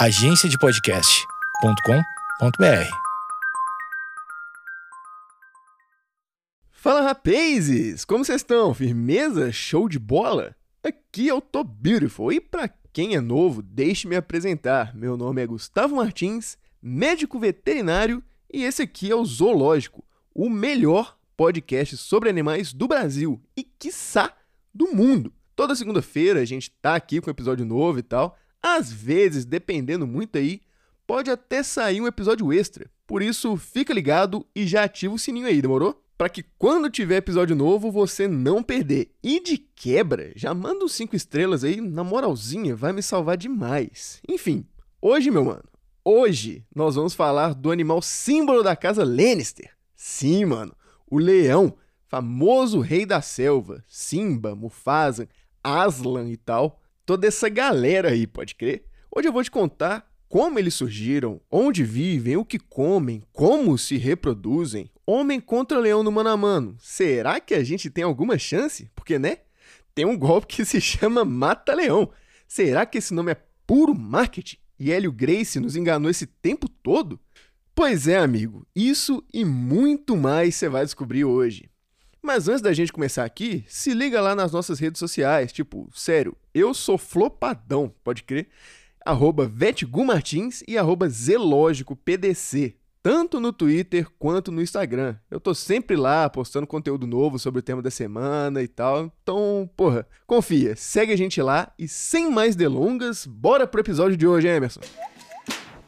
agenciadepodcast.com.br. Fala rapazes, como vocês estão? Firmeza? Show de bola? Aqui eu tô beautiful e para quem é novo, deixe-me apresentar. Meu nome é Gustavo Martins, médico veterinário e esse aqui é o Zoológico, o melhor podcast sobre animais do Brasil e quiçá do mundo. Toda segunda-feira a gente tá aqui com um episódio novo e tal. Às vezes, dependendo muito aí, pode até sair um episódio extra. Por isso, fica ligado e já ativa o sininho aí, demorou? Para que quando tiver episódio novo você não perder. E de quebra, já manda uns 5 estrelas aí, na moralzinha, vai me salvar demais. Enfim, hoje, meu mano, hoje nós vamos falar do animal símbolo da casa Lannister. Sim, mano, o leão, famoso rei da selva, Simba, Mufasa, Aslan e tal toda essa galera aí, pode crer? Hoje eu vou te contar como eles surgiram, onde vivem, o que comem, como se reproduzem. Homem contra leão no mano a mano. Será que a gente tem alguma chance? Porque, né? Tem um golpe que se chama Mata-Leão. Será que esse nome é puro marketing? E Hélio Grace nos enganou esse tempo todo? Pois é, amigo. Isso e muito mais você vai descobrir hoje. Mas antes da gente começar aqui, se liga lá nas nossas redes sociais. Tipo, sério, eu sou flopadão, pode crer? Arroba Vetgumartins e arroba ZelógicoPDC. Tanto no Twitter quanto no Instagram. Eu tô sempre lá postando conteúdo novo sobre o tema da semana e tal. Então, porra, confia, segue a gente lá e sem mais delongas, bora pro episódio de hoje, Emerson.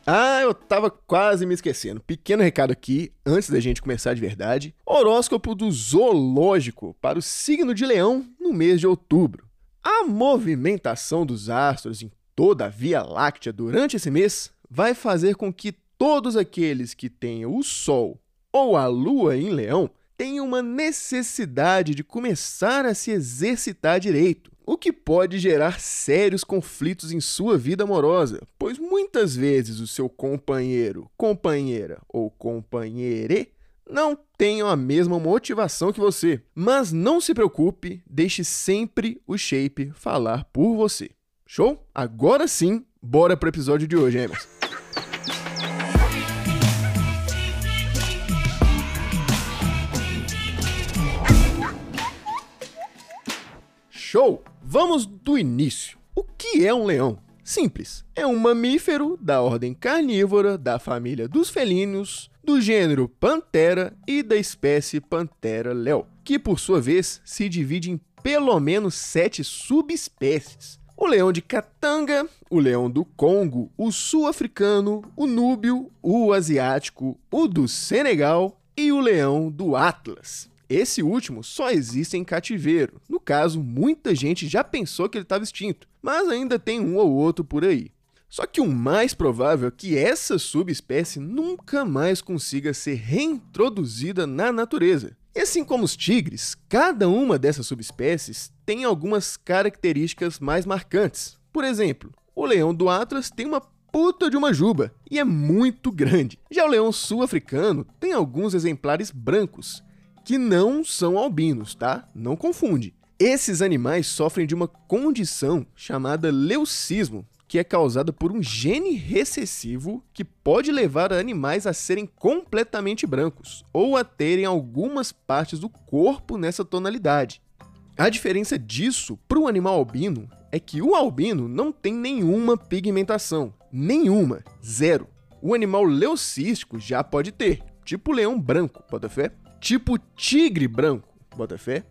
Ah, eu tava quase me esquecendo. Pequeno recado aqui, antes da gente começar de verdade. Horóscopo do zoológico para o signo de Leão no mês de outubro. A movimentação dos astros em toda a Via Láctea durante esse mês vai fazer com que todos aqueles que tenham o Sol ou a Lua em Leão tenham uma necessidade de começar a se exercitar direito o que pode gerar sérios conflitos em sua vida amorosa, pois muitas vezes o seu companheiro, companheira ou companheire não tenham a mesma motivação que você. Mas não se preocupe, deixe sempre o shape falar por você. Show? Agora sim, bora pro episódio de hoje, Emerson. Show! Vamos do início. O que é um leão? Simples. É um mamífero da ordem carnívora, da família dos felinos, do gênero Pantera e da espécie Pantera leo, que por sua vez se divide em pelo menos sete subespécies. O leão de Katanga, o leão do Congo, o sul-africano, o núbio, o asiático, o do Senegal e o leão do Atlas. Esse último só existe em cativeiro. No caso, muita gente já pensou que ele estava extinto, mas ainda tem um ou outro por aí. Só que o mais provável é que essa subespécie nunca mais consiga ser reintroduzida na natureza. E assim como os tigres, cada uma dessas subespécies tem algumas características mais marcantes. Por exemplo, o leão do Atlas tem uma puta de uma juba e é muito grande. Já o leão sul-africano tem alguns exemplares brancos que não são albinos, tá? Não confunde. Esses animais sofrem de uma condição chamada leucismo, que é causada por um gene recessivo que pode levar animais a serem completamente brancos ou a terem algumas partes do corpo nessa tonalidade. A diferença disso para o animal albino é que o albino não tem nenhuma pigmentação, nenhuma, zero. O animal leucístico já pode ter, tipo leão branco, pode fé? tipo tigre branco, bota fé?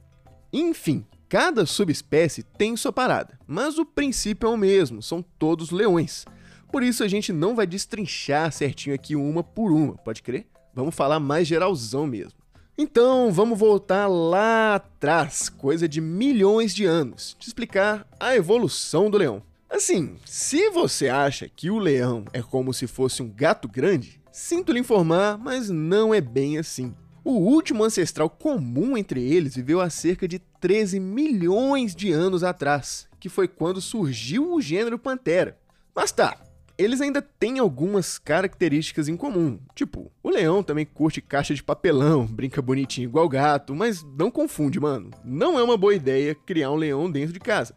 Enfim, cada subespécie tem sua parada, mas o princípio é o mesmo, são todos leões. Por isso a gente não vai destrinchar certinho aqui uma por uma, pode crer? Vamos falar mais geralzão mesmo. Então, vamos voltar lá atrás, coisa de milhões de anos, te explicar a evolução do leão. Assim, se você acha que o leão é como se fosse um gato grande, sinto lhe informar, mas não é bem assim. O último ancestral comum entre eles viveu há cerca de 13 milhões de anos atrás, que foi quando surgiu o gênero Pantera. Mas tá, eles ainda têm algumas características em comum. Tipo, o leão também curte caixa de papelão, brinca bonitinho igual gato, mas não confunde, mano. Não é uma boa ideia criar um leão dentro de casa.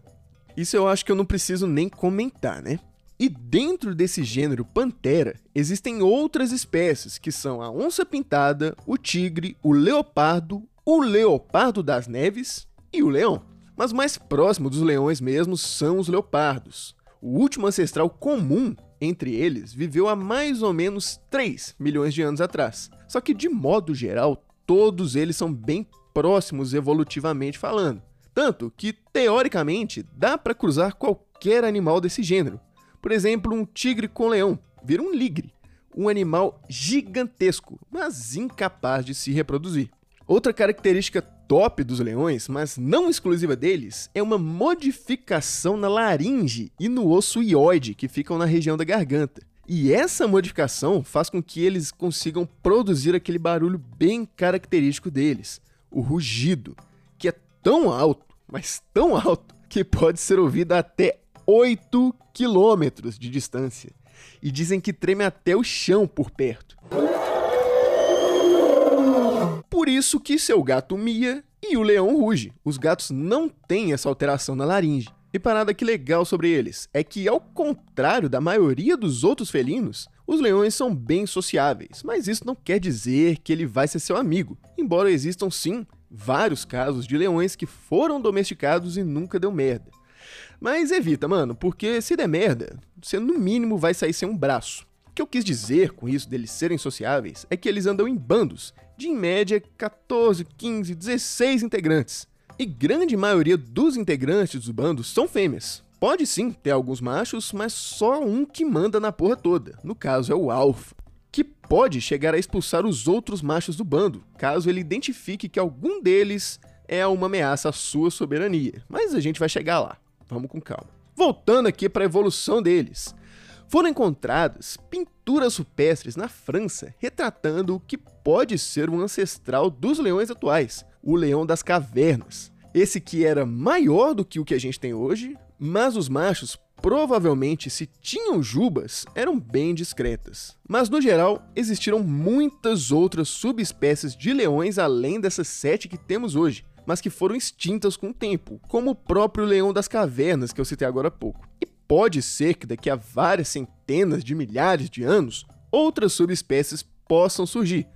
Isso eu acho que eu não preciso nem comentar, né? E dentro desse gênero Pantera, existem outras espécies, que são a onça pintada, o tigre, o leopardo, o leopardo das neves e o leão. Mas mais próximo dos leões mesmos são os leopardos. O último ancestral comum entre eles viveu há mais ou menos 3 milhões de anos atrás. Só que, de modo geral, todos eles são bem próximos evolutivamente falando. Tanto que, teoricamente, dá para cruzar qualquer animal desse gênero. Por exemplo, um tigre com leão vira um ligre, um animal gigantesco, mas incapaz de se reproduzir. Outra característica top dos leões, mas não exclusiva deles, é uma modificação na laringe e no osso ióide que ficam na região da garganta. E essa modificação faz com que eles consigam produzir aquele barulho bem característico deles, o rugido, que é tão alto, mas tão alto, que pode ser ouvido até 8 quilômetros de distância. E dizem que treme até o chão por perto. Por isso que seu gato mia e o leão ruge. Os gatos não têm essa alteração na laringe. E parada que legal sobre eles é que, ao contrário da maioria dos outros felinos, os leões são bem sociáveis, mas isso não quer dizer que ele vai ser seu amigo, embora existam sim vários casos de leões que foram domesticados e nunca deu merda. Mas evita, mano, porque se der merda, você no mínimo vai sair sem um braço. O que eu quis dizer com isso deles serem sociáveis é que eles andam em bandos de em média 14, 15, 16 integrantes. E grande maioria dos integrantes dos bandos são fêmeas. Pode sim ter alguns machos, mas só um que manda na porra toda. No caso é o alfa, que pode chegar a expulsar os outros machos do bando, caso ele identifique que algum deles é uma ameaça à sua soberania. Mas a gente vai chegar lá. Vamos com calma. Voltando aqui para a evolução deles. Foram encontradas pinturas rupestres na França retratando o que pode ser um ancestral dos leões atuais, o leão das cavernas. Esse que era maior do que o que a gente tem hoje, mas os machos provavelmente, se tinham jubas, eram bem discretas. Mas no geral, existiram muitas outras subespécies de leões além dessas sete que temos hoje, mas que foram extintas com o tempo, como o próprio leão das cavernas que eu citei agora há pouco. E pode ser que daqui a várias centenas de milhares de anos, outras subespécies possam surgir,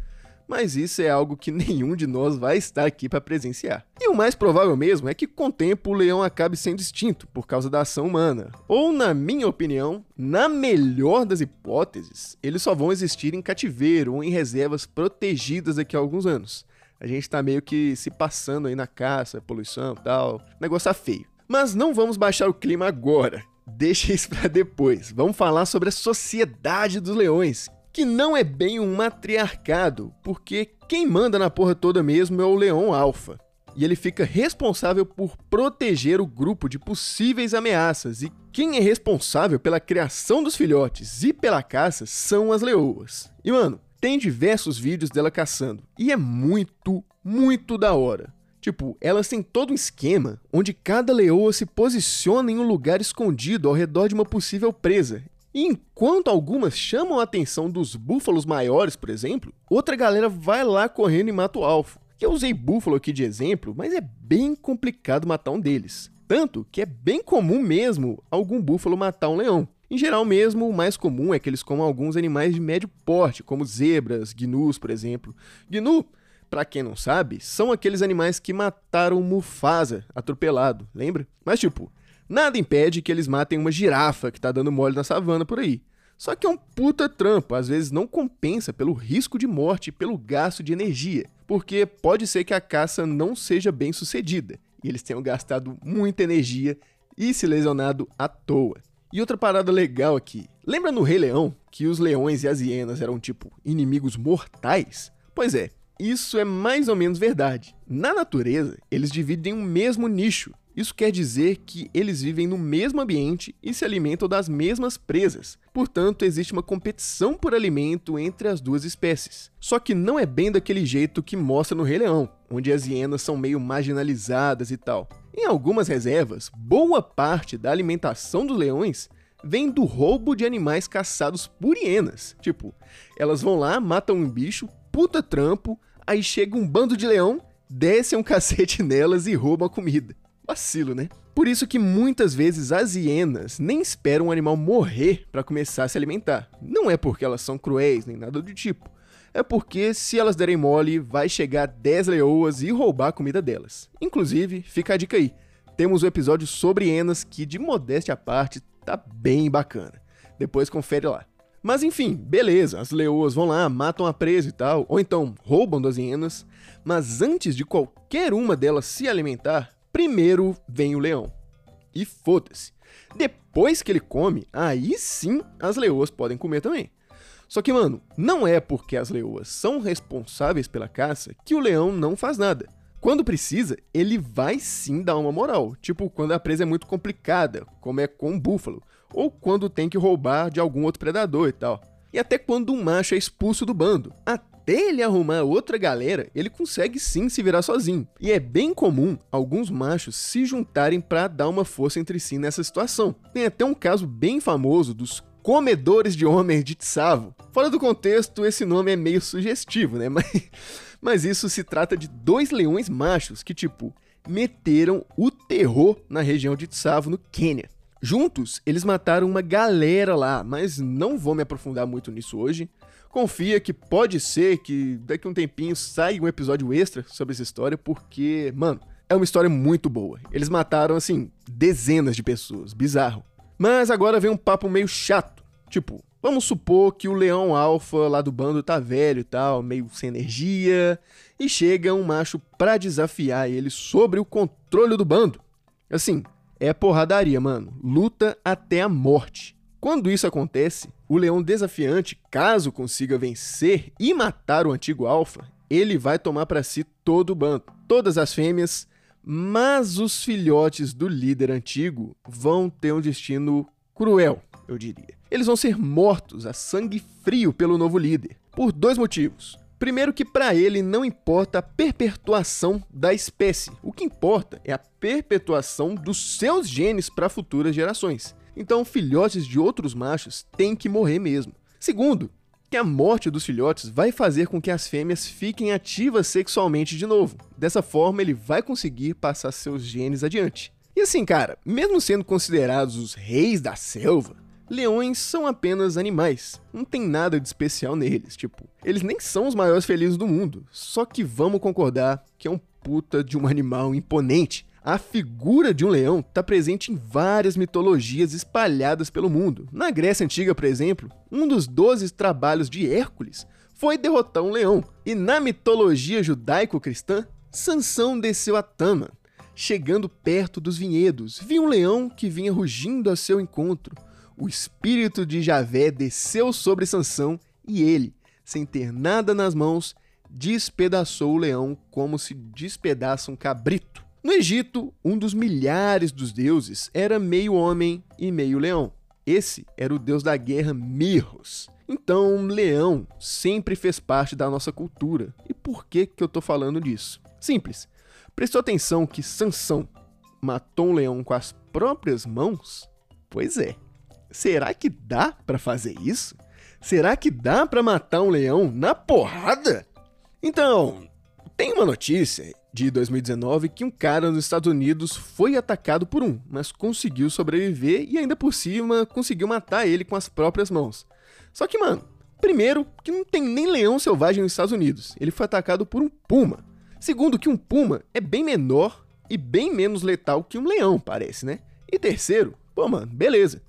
mas isso é algo que nenhum de nós vai estar aqui para presenciar. E o mais provável mesmo é que com o tempo o leão acabe sendo extinto por causa da ação humana. Ou, na minha opinião, na melhor das hipóteses, eles só vão existir em cativeiro ou em reservas protegidas daqui a alguns anos. A gente tá meio que se passando aí na caça, poluição e tal. Negócio tá feio. Mas não vamos baixar o clima agora. Deixa isso para depois. Vamos falar sobre a sociedade dos leões, que não é bem um matriarcado, porque quem manda na porra toda mesmo é o leão alfa. E ele fica responsável por proteger o grupo de possíveis ameaças, e quem é responsável pela criação dos filhotes e pela caça são as leoas. E mano, tem diversos vídeos dela caçando, e é muito, muito da hora. Tipo, elas têm todo um esquema onde cada leoa se posiciona em um lugar escondido ao redor de uma possível presa. E enquanto algumas chamam a atenção dos búfalos maiores, por exemplo, outra galera vai lá correndo e mata o alfa. Eu usei búfalo aqui de exemplo, mas é bem complicado matar um deles. Tanto que é bem comum mesmo algum búfalo matar um leão. Em geral mesmo, o mais comum é que eles comam alguns animais de médio porte, como zebras, gnus, por exemplo. Gnu para quem não sabe, são aqueles animais que mataram Mufasa atropelado, lembra? Mas tipo, nada impede que eles matem uma girafa que tá dando mole na savana por aí. Só que é um puta trampo, às vezes não compensa pelo risco de morte e pelo gasto de energia, porque pode ser que a caça não seja bem sucedida e eles tenham gastado muita energia e se lesionado à toa. E outra parada legal aqui, lembra no Rei Leão que os leões e as hienas eram tipo inimigos mortais? Pois é, isso é mais ou menos verdade. Na natureza, eles dividem um mesmo nicho. Isso quer dizer que eles vivem no mesmo ambiente e se alimentam das mesmas presas. Portanto, existe uma competição por alimento entre as duas espécies. Só que não é bem daquele jeito que mostra no Rei Leão, onde as hienas são meio marginalizadas e tal. Em algumas reservas, boa parte da alimentação dos leões vem do roubo de animais caçados por hienas. Tipo, elas vão lá, matam um bicho, puta trampo, aí chega um bando de leão, desce um cacete nelas e rouba a comida. Vacilo, né? Por isso que muitas vezes as hienas nem esperam o animal morrer para começar a se alimentar. Não é porque elas são cruéis nem nada do tipo. É porque se elas derem mole, vai chegar 10 leoas e roubar a comida delas. Inclusive, fica a dica aí. Temos um episódio sobre hienas que, de modéstia à parte, tá bem bacana. Depois confere lá. Mas enfim, beleza, as leoas vão lá, matam a presa e tal, ou então roubam das hienas, mas antes de qualquer uma delas se alimentar, primeiro vem o leão. E foda-se. Depois que ele come, aí sim as leoas podem comer também. Só que, mano, não é porque as leoas são responsáveis pela caça que o leão não faz nada. Quando precisa, ele vai sim dar uma moral, tipo quando a presa é muito complicada, como é com o búfalo, ou quando tem que roubar de algum outro predador e tal. E até quando um macho é expulso do bando. Até ele arrumar outra galera, ele consegue sim se virar sozinho. E é bem comum alguns machos se juntarem para dar uma força entre si nessa situação. Tem até um caso bem famoso dos comedores de homens de Tsavo. Fora do contexto, esse nome é meio sugestivo, né? Mas, mas isso se trata de dois leões machos que, tipo, meteram o terror na região de Tsavo, no Quênia. Juntos, eles mataram uma galera lá, mas não vou me aprofundar muito nisso hoje. Confia que pode ser que daqui a um tempinho saia um episódio extra sobre essa história, porque, mano, é uma história muito boa. Eles mataram, assim, dezenas de pessoas, bizarro. Mas agora vem um papo meio chato. Tipo, vamos supor que o leão alfa lá do bando tá velho e tal, meio sem energia, e chega um macho pra desafiar ele sobre o controle do bando. Assim, é porradaria, mano. Luta até a morte. Quando isso acontece, o leão desafiante, caso consiga vencer e matar o antigo alfa, ele vai tomar para si todo o bando, todas as fêmeas, mas os filhotes do líder antigo vão ter um destino cruel, eu diria. Eles vão ser mortos a sangue frio pelo novo líder, por dois motivos. Primeiro que para ele não importa a perpetuação da espécie. O que importa é a perpetuação dos seus genes para futuras gerações. Então, filhotes de outros machos têm que morrer mesmo. Segundo, que a morte dos filhotes vai fazer com que as fêmeas fiquem ativas sexualmente de novo. Dessa forma, ele vai conseguir passar seus genes adiante. E assim, cara, mesmo sendo considerados os reis da selva, Leões são apenas animais, não tem nada de especial neles, tipo, eles nem são os maiores felizes do mundo, só que vamos concordar que é um puta de um animal imponente. A figura de um leão está presente em várias mitologias espalhadas pelo mundo. Na Grécia Antiga, por exemplo, um dos doze trabalhos de Hércules foi derrotar um leão. E na mitologia judaico-cristã, Sansão desceu a Tama. Chegando perto dos vinhedos, viu um leão que vinha rugindo a seu encontro o espírito de Javé desceu sobre Sansão e ele, sem ter nada nas mãos, despedaçou o leão como se despedaça um cabrito. No Egito, um dos milhares dos deuses era meio homem e meio leão. Esse era o deus da guerra Mirros. Então, leão sempre fez parte da nossa cultura. E por que que eu estou falando disso? Simples. Prestou atenção que Sansão matou um leão com as próprias mãos? Pois é. Será que dá para fazer isso? Será que dá para matar um leão na porrada? Então, tem uma notícia de 2019 que um cara nos Estados Unidos foi atacado por um, mas conseguiu sobreviver e ainda por cima conseguiu matar ele com as próprias mãos. Só que, mano, primeiro, que não tem nem leão selvagem nos Estados Unidos. Ele foi atacado por um puma. Segundo, que um puma é bem menor e bem menos letal que um leão, parece, né? E terceiro, pô, mano, beleza.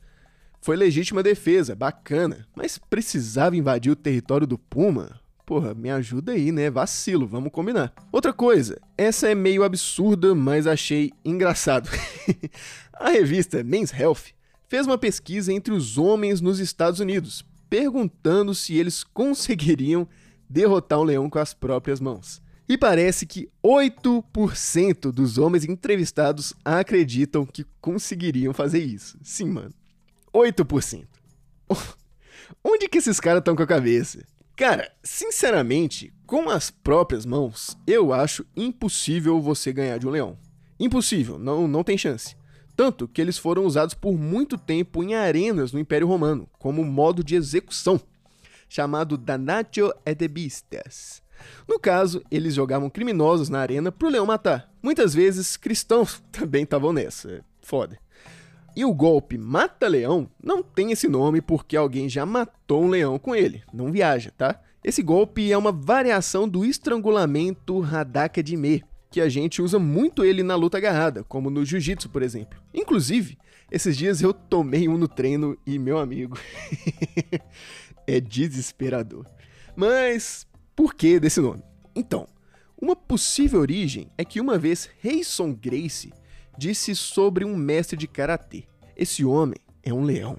Foi legítima defesa, bacana, mas precisava invadir o território do Puma? Porra, me ajuda aí, né? Vacilo, vamos combinar. Outra coisa, essa é meio absurda, mas achei engraçado. a revista Men's Health fez uma pesquisa entre os homens nos Estados Unidos, perguntando se eles conseguiriam derrotar um leão com as próprias mãos. E parece que 8% dos homens entrevistados acreditam que conseguiriam fazer isso. Sim, mano. 8%. Onde que esses caras estão com a cabeça? Cara, sinceramente, com as próprias mãos, eu acho impossível você ganhar de um leão. Impossível, não, não tem chance. Tanto que eles foram usados por muito tempo em arenas no Império Romano, como modo de execução, chamado Danatio Edebistas. No caso, eles jogavam criminosos na arena pro leão matar. Muitas vezes, cristãos também estavam nessa Foda. E o golpe mata-leão não tem esse nome porque alguém já matou um leão com ele. Não viaja, tá? Esse golpe é uma variação do estrangulamento Hadaka de Me, que a gente usa muito ele na luta agarrada, como no jiu-jitsu, por exemplo. Inclusive, esses dias eu tomei um no treino e, meu amigo, é desesperador. Mas por que desse nome? Então, uma possível origem é que uma vez Reison Grace disse sobre um mestre de karatê: Esse homem é um leão,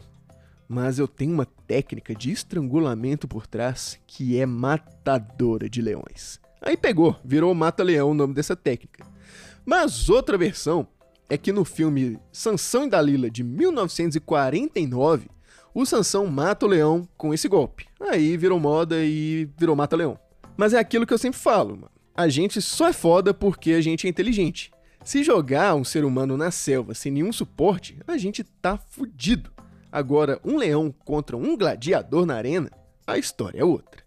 mas eu tenho uma técnica de estrangulamento por trás que é matadora de leões. Aí pegou, virou Mata-Leão o nome dessa técnica. Mas outra versão é que no filme Sansão e Dalila de 1949, o Sansão mata o leão com esse golpe. Aí virou moda e virou Mata-Leão. Mas é aquilo que eu sempre falo, mano. A gente só é foda porque a gente é inteligente. Se jogar um ser humano na selva sem nenhum suporte, a gente tá fudido. Agora, um leão contra um gladiador na arena, a história é outra.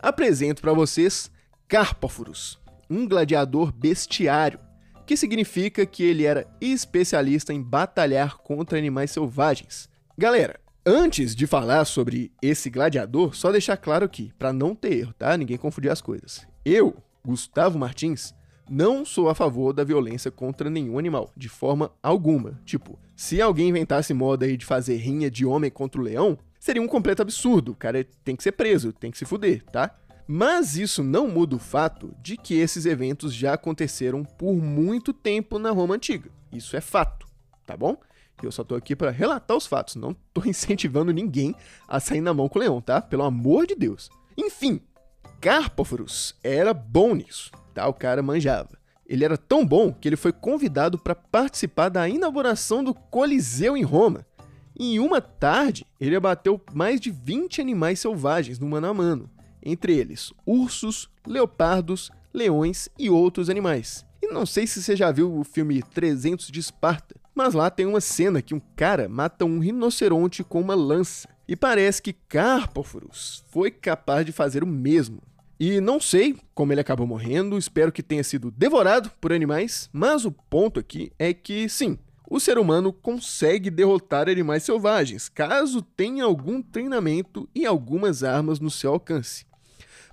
Apresento para vocês Carpóforos, um gladiador bestiário, que significa que ele era especialista em batalhar contra animais selvagens. Galera, antes de falar sobre esse gladiador, só deixar claro que, para não ter erro, tá? Ninguém confundir as coisas. Eu, Gustavo Martins, não sou a favor da violência contra nenhum animal, de forma alguma. Tipo, se alguém inventasse moda aí de fazer rinha de homem contra o leão, seria um completo absurdo. O cara tem que ser preso, tem que se fuder, tá? Mas isso não muda o fato de que esses eventos já aconteceram por muito tempo na Roma antiga. Isso é fato, tá bom? Eu só tô aqui para relatar os fatos, não tô incentivando ninguém a sair na mão com o leão, tá? Pelo amor de Deus. Enfim, Carpóforos era bom nisso, O cara manjava. Ele era tão bom que ele foi convidado para participar da inauguração do Coliseu em Roma. E em uma tarde, ele abateu mais de 20 animais selvagens no mano a mano, entre eles ursos, leopardos, leões e outros animais. E não sei se você já viu o filme 300 de Esparta, mas lá tem uma cena que um cara mata um rinoceronte com uma lança. E parece que Carpóforos foi capaz de fazer o mesmo. E não sei como ele acabou morrendo, espero que tenha sido devorado por animais, mas o ponto aqui é que sim, o ser humano consegue derrotar animais selvagens, caso tenha algum treinamento e algumas armas no seu alcance.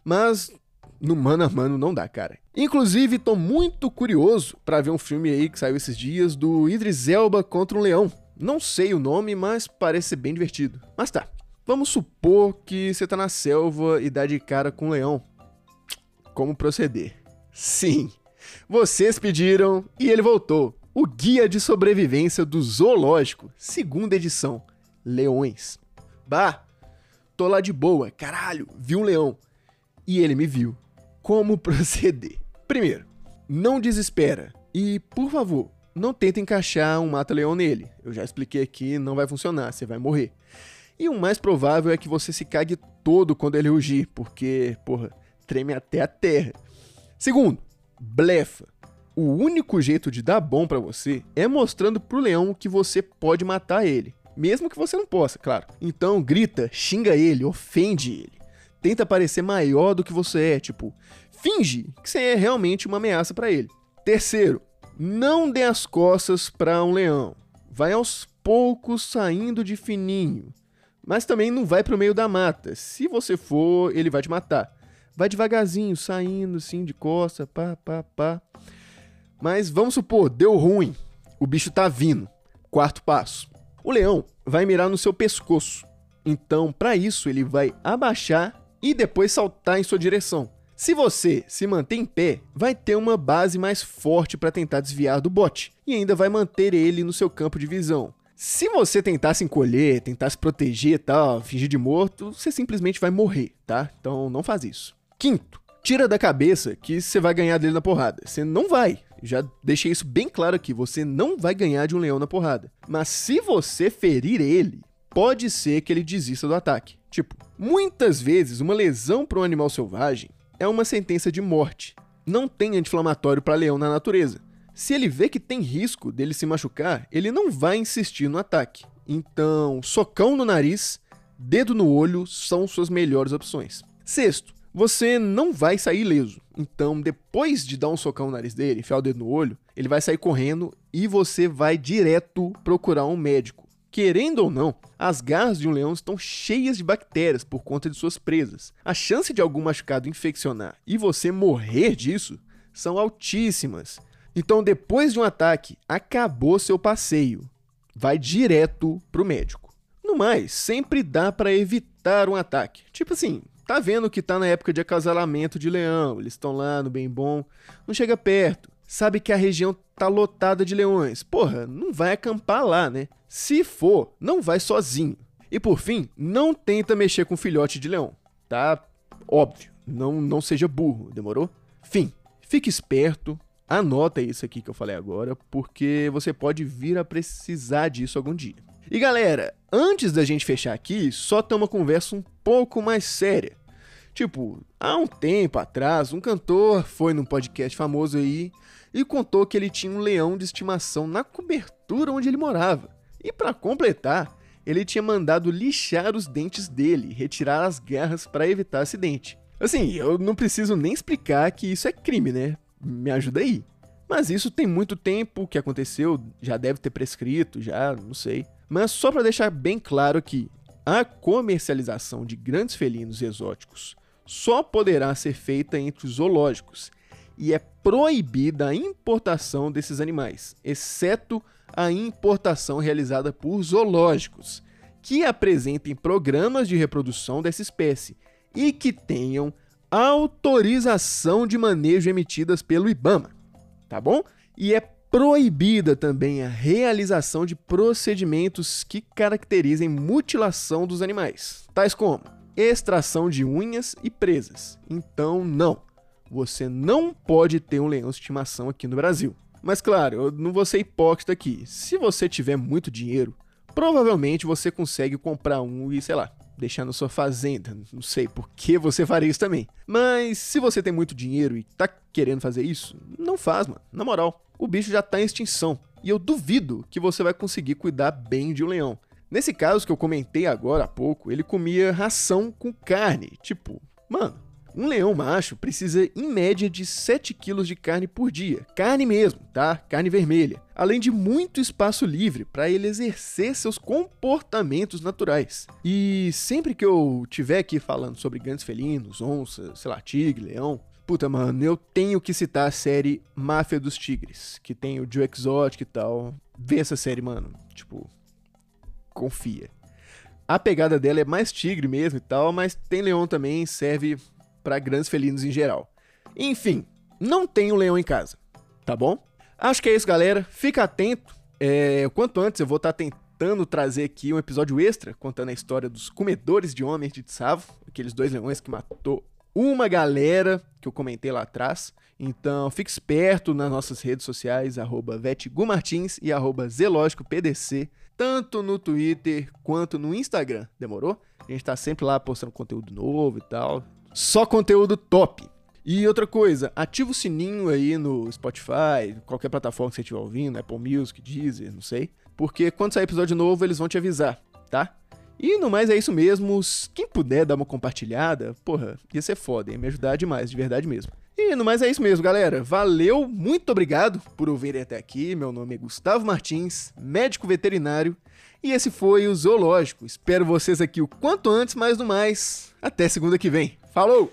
Mas no mano a mano não dá, cara. Inclusive, tô muito curioso para ver um filme aí que saiu esses dias do Idris Elba contra um leão. Não sei o nome, mas parece bem divertido. Mas tá, vamos supor que você tá na selva e dá de cara com um leão como proceder. Sim, vocês pediram e ele voltou. O Guia de Sobrevivência do Zoológico, segunda edição. Leões. Bah, tô lá de boa, caralho, vi um leão. E ele me viu. Como proceder? Primeiro, não desespera. E, por favor, não tenta encaixar um mata-leão nele. Eu já expliquei aqui, não vai funcionar, você vai morrer. E o mais provável é que você se cague todo quando ele rugir, porque, porra, treme até a terra. Segundo, blefa. O único jeito de dar bom para você é mostrando pro leão que você pode matar ele, mesmo que você não possa, claro. Então grita, xinga ele, ofende ele. Tenta parecer maior do que você é, tipo, finge que você é realmente uma ameaça para ele. Terceiro, não dê as costas para um leão. Vai aos poucos saindo de fininho. Mas também não vai pro meio da mata. Se você for, ele vai te matar. Vai devagarzinho, saindo assim de costa, pá, pá, pá. Mas vamos supor, deu ruim. O bicho tá vindo. Quarto passo. O leão vai mirar no seu pescoço. Então, para isso, ele vai abaixar e depois saltar em sua direção. Se você se manter em pé, vai ter uma base mais forte para tentar desviar do bote e ainda vai manter ele no seu campo de visão. Se você tentar se encolher, tentar se proteger e tal, fingir de morto, você simplesmente vai morrer, tá? Então não faz isso. Quinto, tira da cabeça que você vai ganhar dele na porrada. Você não vai. Já deixei isso bem claro aqui. Você não vai ganhar de um leão na porrada. Mas se você ferir ele, pode ser que ele desista do ataque. Tipo, muitas vezes uma lesão para um animal selvagem é uma sentença de morte. Não tem anti-inflamatório para leão na natureza. Se ele vê que tem risco dele se machucar, ele não vai insistir no ataque. Então, socão no nariz, dedo no olho são suas melhores opções. Sexto, você não vai sair ileso. Então, depois de dar um socão no nariz dele, enfiar o dedo no olho, ele vai sair correndo e você vai direto procurar um médico. Querendo ou não, as garras de um leão estão cheias de bactérias por conta de suas presas. A chance de algum machucado infeccionar e você morrer disso são altíssimas. Então, depois de um ataque, acabou seu passeio. Vai direto pro médico. No mais, sempre dá para evitar um ataque. Tipo assim, tá vendo que tá na época de acasalamento de leão, eles estão lá no bem bom, não chega perto. Sabe que a região tá lotada de leões. Porra, não vai acampar lá, né? Se for, não vai sozinho. E por fim, não tenta mexer com filhote de leão, tá? Óbvio, não não seja burro, demorou? Fim. Fique esperto, Anota isso aqui que eu falei agora, porque você pode vir a precisar disso algum dia. E galera, antes da gente fechar aqui, só tem uma conversa um pouco mais séria. Tipo, há um tempo atrás, um cantor foi num podcast famoso aí e contou que ele tinha um leão de estimação na cobertura onde ele morava. E para completar, ele tinha mandado lixar os dentes dele, retirar as garras para evitar acidente. Assim, eu não preciso nem explicar que isso é crime, né? me ajuda aí. Mas isso tem muito tempo que aconteceu, já deve ter prescrito, já, não sei. Mas só para deixar bem claro que a comercialização de grandes felinos exóticos só poderá ser feita entre os zoológicos e é proibida a importação desses animais, exceto a importação realizada por zoológicos que apresentem programas de reprodução dessa espécie e que tenham autorização de manejo emitidas pelo IBAMA, tá bom? E é proibida também a realização de procedimentos que caracterizem mutilação dos animais, tais como extração de unhas e presas. Então, não, você não pode ter um leão de estimação aqui no Brasil. Mas claro, eu não vou ser hipócrita aqui. Se você tiver muito dinheiro, provavelmente você consegue comprar um e, sei lá, deixar na sua fazenda. Não sei por que você faria isso também. Mas se você tem muito dinheiro e tá querendo fazer isso, não faz, mano. Na moral, o bicho já tá em extinção. E eu duvido que você vai conseguir cuidar bem de um leão. Nesse caso que eu comentei agora há pouco, ele comia ração com carne. Tipo, mano, um leão macho precisa, em média, de 7 quilos de carne por dia. Carne mesmo, tá? Carne vermelha. Além de muito espaço livre para ele exercer seus comportamentos naturais. E sempre que eu tiver aqui falando sobre grandes felinos, onça, sei lá, tigre, leão, Puta, mano, eu tenho que citar a série Máfia dos Tigres, que tem o Joe Exotic e tal. Vê essa série, mano. Tipo, confia. A pegada dela é mais tigre mesmo e tal, mas tem leão também, serve para grandes felinos em geral. Enfim, não tenho leão em casa, tá bom? Acho que é isso, galera. Fica atento. É, quanto antes eu vou estar tá tentando trazer aqui um episódio extra contando a história dos comedores de homens de Tsavo, aqueles dois leões que matou uma galera que eu comentei lá atrás. Então, fique esperto nas nossas redes sociais, arroba vetgumartins e arroba zelógicopdc, tanto no Twitter quanto no Instagram, demorou? A gente tá sempre lá postando conteúdo novo e tal. Só conteúdo top. E outra coisa, ativa o sininho aí no Spotify, qualquer plataforma que você estiver ouvindo, Apple Music, Deezer, não sei. Porque quando sair episódio novo, eles vão te avisar, tá? E no mais é isso mesmo. Quem puder dar uma compartilhada, porra, ia ser foda, ia me ajudar demais, de verdade mesmo. E no mais é isso mesmo, galera. Valeu, muito obrigado por ouvirem até aqui. Meu nome é Gustavo Martins, médico veterinário. E esse foi o Zoológico. Espero vocês aqui o quanto antes, mas no mais, até segunda que vem. Falou!